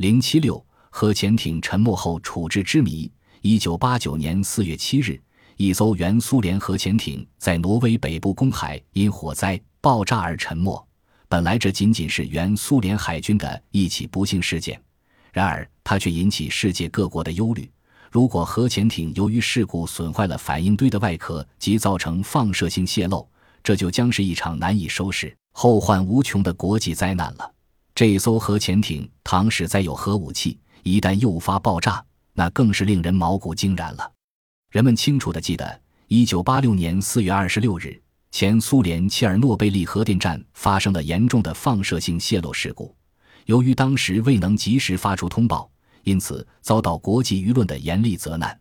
零七六核潜艇沉没后处置之谜。一九八九年四月七日，一艘原苏联核潜艇在挪威北部公海因火灾爆炸而沉没。本来这仅仅是原苏联海军的一起不幸事件，然而它却引起世界各国的忧虑。如果核潜艇由于事故损坏了反应堆的外壳及造成放射性泄漏，这就将是一场难以收拾、后患无穷的国际灾难了。这艘核潜艇倘使载有核武器，一旦诱发爆炸，那更是令人毛骨惊然了。人们清楚地记得，一九八六年四月二十六日，前苏联切尔诺贝利核电站发生了严重的放射性泄漏事故。由于当时未能及时发出通报，因此遭到国际舆论的严厉责难。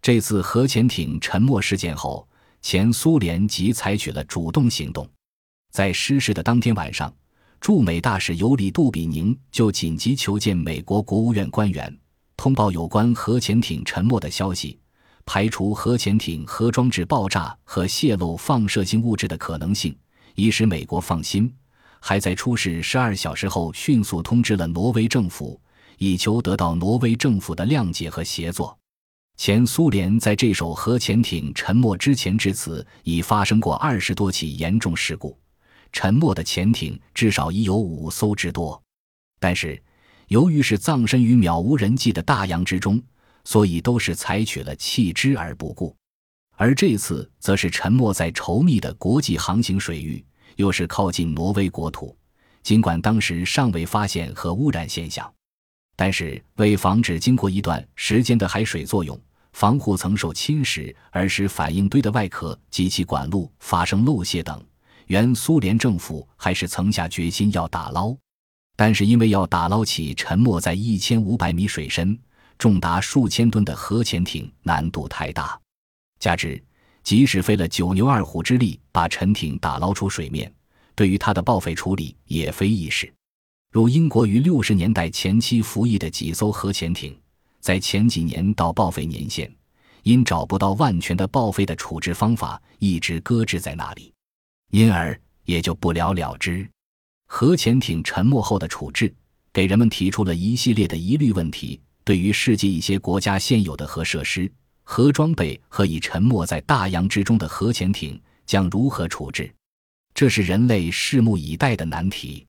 这次核潜艇沉没事件后，前苏联即采取了主动行动。在失事的当天晚上，驻美大使尤里·杜比宁就紧急求见美国国务院官员。通报有关核潜艇沉没的消息，排除核潜艇核装置爆炸和泄漏放射性物质的可能性，以使美国放心。还在出事十二小时后，迅速通知了挪威政府，以求得到挪威政府的谅解和协作。前苏联在这艘核潜艇沉没之前至此已发生过二十多起严重事故，沉没的潜艇至少已有五艘之多，但是。由于是葬身于渺无人迹的大洋之中，所以都是采取了弃之而不顾。而这次则是沉没在稠密的国际航行水域，又是靠近挪威国土。尽管当时尚未发现核污染现象，但是为防止经过一段时间的海水作用，防护层受侵蚀而使反应堆的外壳及其管路发生漏泄等，原苏联政府还是曾下决心要打捞。但是因为要打捞起沉没在一千五百米水深、重达数千吨的核潜艇难度太大，加之即使费了九牛二虎之力把沉艇打捞出水面，对于它的报废处理也非易事。如英国于六十年代前期服役的几艘核潜艇，在前几年到报废年限，因找不到万全的报废的处置方法，一直搁置在那里，因而也就不了了之。核潜艇沉没后的处置，给人们提出了一系列的疑虑问题。对于世界一些国家现有的核设施、核装备和已沉没在大洋之中的核潜艇将如何处置，这是人类拭目以待的难题。